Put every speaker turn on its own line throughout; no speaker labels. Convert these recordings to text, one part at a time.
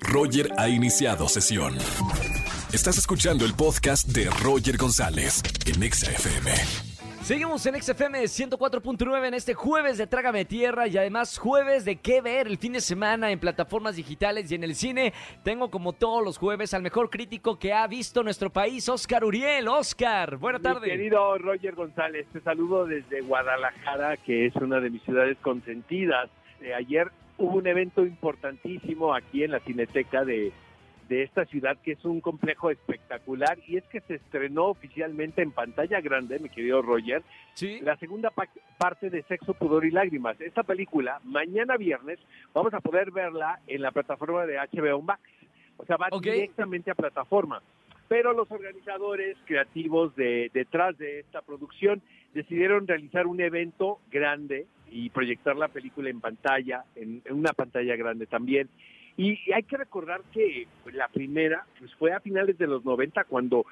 Roger ha iniciado sesión. Estás escuchando el podcast de Roger González en Exa FM.
Seguimos en XFM 104.9 en este jueves de Trágame Tierra y además jueves de qué ver el fin de semana en plataformas digitales y en el cine. Tengo como todos los jueves al mejor crítico que ha visto nuestro país, Oscar Uriel. Oscar, buena tarde.
Mi querido Roger González, te saludo desde Guadalajara, que es una de mis ciudades consentidas. Eh, ayer hubo un evento importantísimo aquí en la Cineteca de de esta ciudad, que es un complejo espectacular, y es que se estrenó oficialmente en pantalla grande, mi querido Roger,
Sí.
la segunda pa- parte de Sexo, Pudor y Lágrimas. Esta película, mañana viernes, vamos a poder verla en la plataforma de HBO Max. O sea, va directamente a plataforma. Pero los organizadores creativos de, detrás de esta producción decidieron realizar un evento grande y proyectar la película en pantalla, en, en una pantalla grande también. Y, y hay que recordar que la primera pues, fue a finales de los 90 cuando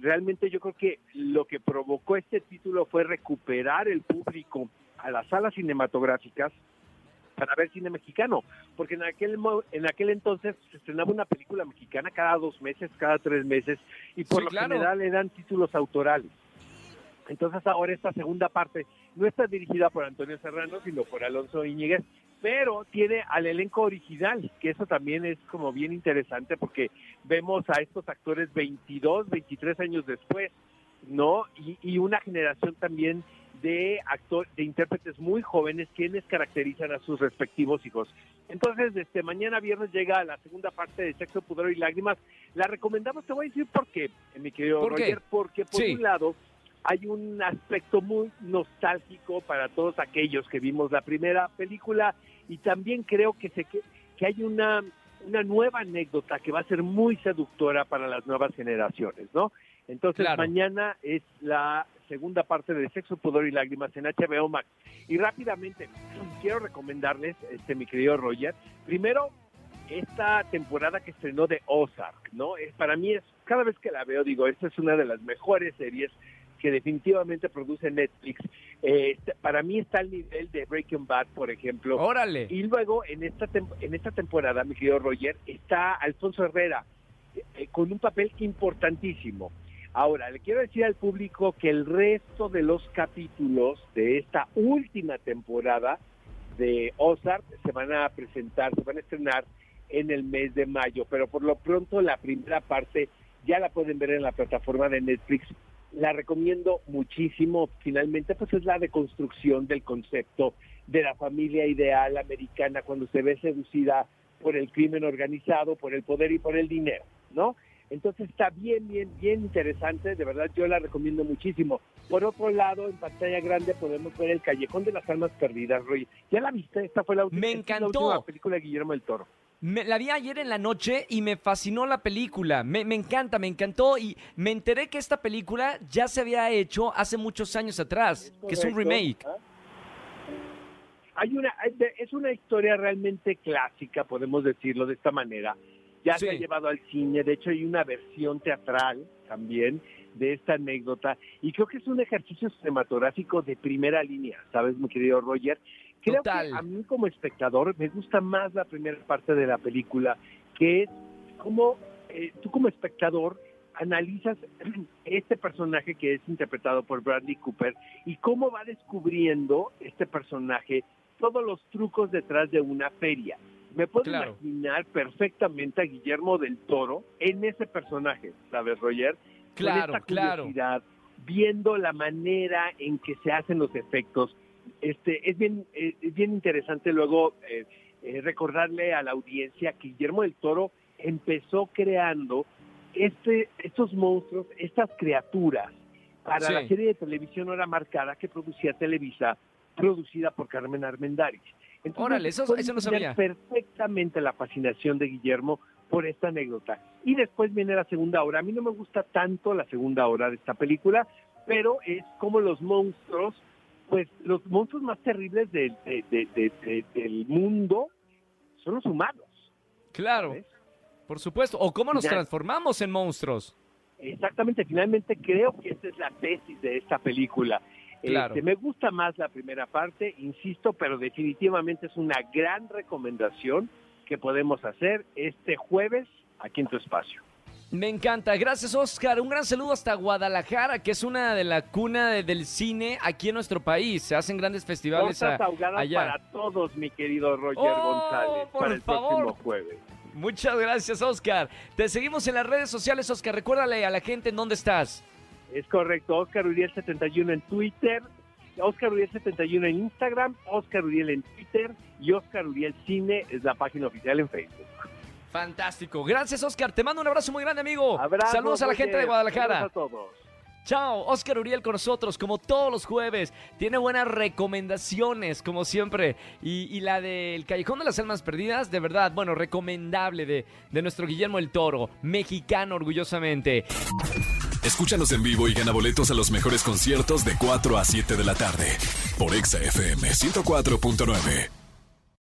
realmente yo creo que lo que provocó este título fue recuperar el público a las salas cinematográficas para ver cine mexicano, porque en aquel en aquel entonces se estrenaba una película mexicana cada dos meses, cada tres meses, y por
Sí,
lo
claro.
general eran títulos autorales. Entonces ahora esta segunda parte no está dirigida por Antonio Serrano, sino por Alonso Íñiguez, pero tiene al elenco original, que eso también es como bien interesante porque vemos a estos actores 22, 23 años después, ¿no? Y, y una generación también de actores, de intérpretes muy jóvenes quienes caracterizan a sus respectivos hijos. Entonces, desde mañana viernes llega la segunda parte de Sexo, Pudor y Lágrimas. La recomendamos, te voy a decir por qué, mi querido
¿Por qué?
Roger, porque por
Sí.
un lado hay un aspecto muy nostálgico para todos aquellos que vimos la primera película y también creo que, se, que, que hay una, una nueva anécdota que va a ser muy seductora para las nuevas generaciones, ¿no? Entonces
Claro.
mañana es la segunda parte de Sexo, Pudor y Lágrimas en HBO Max. Y rápidamente, quiero recomendarles, este mi querido Roger, primero esta temporada que estrenó de Ozark, ¿no? Es, para mí es, cada vez que la veo, digo, esta es una de las mejores series que definitivamente produce Netflix. Eh, para mí está al nivel de Breaking Bad, por ejemplo.
Órale.
Y luego en esta en esta temporada, mi querido Roger, está Alfonso Herrera eh, con un papel importantísimo. Ahora, le quiero decir al público que el resto de los capítulos de esta última temporada de Ozark se van a presentar, se van a estrenar en el mes de mayo, pero por lo pronto la primera parte ya la pueden ver en la plataforma de Netflix. La recomiendo muchísimo. Finalmente, pues es la deconstrucción del concepto de la familia ideal americana cuando se ve seducida por el crimen organizado, por el poder y por el dinero, ¿no? Entonces está bien, bien, bien interesante, de verdad yo la recomiendo muchísimo. Por otro lado, en pantalla grande podemos ver El Callejón de las Almas Perdidas, Roy. ¿Ya la viste? Esta fue la
Me
la última película de Guillermo del Toro.
Me- la vi ayer en la noche y me fascinó la película. Me, me encanta, me encantó. Y me enteré que esta película ya se había hecho hace muchos años atrás, que es un remake.
¿Ah? Hay una, es una historia realmente clásica, podemos decirlo de esta manera. Ya se ha llevado al cine, de hecho hay una versión teatral también de esta anécdota y creo que es un ejercicio cinematográfico de primera línea, ¿sabes, mi querido Roger? Creo
Total.
que a mí como espectador me gusta más la primera parte de la película, que es como eh, tú como espectador analizas este personaje que es interpretado por Bradley Cooper y cómo va descubriendo este personaje todos los trucos detrás de una feria. Me puedo
Claro.
imaginar perfectamente a Guillermo del Toro en ese personaje, ¿sabes, Roger?
Claro,
Con esta
claro.
curiosidad, viendo la manera en que se hacen los efectos. Este, es bien, eh, es bien interesante luego eh, eh, recordarle a la audiencia que Guillermo del Toro empezó creando este, estos monstruos, estas criaturas, para
Sí.
la serie de televisión hora marcada que producía Televisa, producida por Carmen Armendáriz. Entonces,
Órale, eso- eso no sabía.
perfectamente la fascinación de Guillermo por esta anécdota. Y después viene la segunda hora. A mí no me gusta tanto la segunda hora de esta película, pero es como los monstruos, pues los monstruos más terribles del- de- de- de- de- del mundo son los humanos.
Claro,
¿sabes?
por supuesto. O cómo nos transformamos en monstruos.
Exactamente, finalmente creo que esta es la tesis de esta película.
Claro.
Este, me gusta más la primera parte, insisto, pero definitivamente es una gran recomendación que podemos hacer este jueves aquí en tu espacio.
Me encanta. Gracias, Oscar. Un gran saludo hasta Guadalajara, que es una de la cuna de- del cine aquí en nuestro país. Se hacen grandes festivales a- allá.
para todos, mi querido Roger
Oh,
González,
por
para el
favor.
próximo jueves.
Muchas gracias, Oscar. Te seguimos en las redes sociales, Oscar. Recuérdale a la gente en dónde estás.
Es correcto, Oscar Uriel 71 en Twitter, Oscar Uriel 71 en Instagram, Oscar Uriel en Twitter y Oscar Uriel Cine es la página oficial en Facebook.
Fantástico. Gracias, Oscar. Te mando un abrazo muy grande, amigo.
Abrazos,
Saludos a la gente de. Guadalajara.
Saludos a todos.
Chao, Oscar Uriel con nosotros, como todos los jueves. Tiene buenas recomendaciones, como siempre. Y, y la del Callejón de las Almas Perdidas, de verdad, bueno, recomendable de, de nuestro Guillermo el Toro, mexicano orgullosamente.
Escúchanos en vivo y gana boletos a los mejores conciertos de 4 a 7 de la tarde por Exa FM 104.9.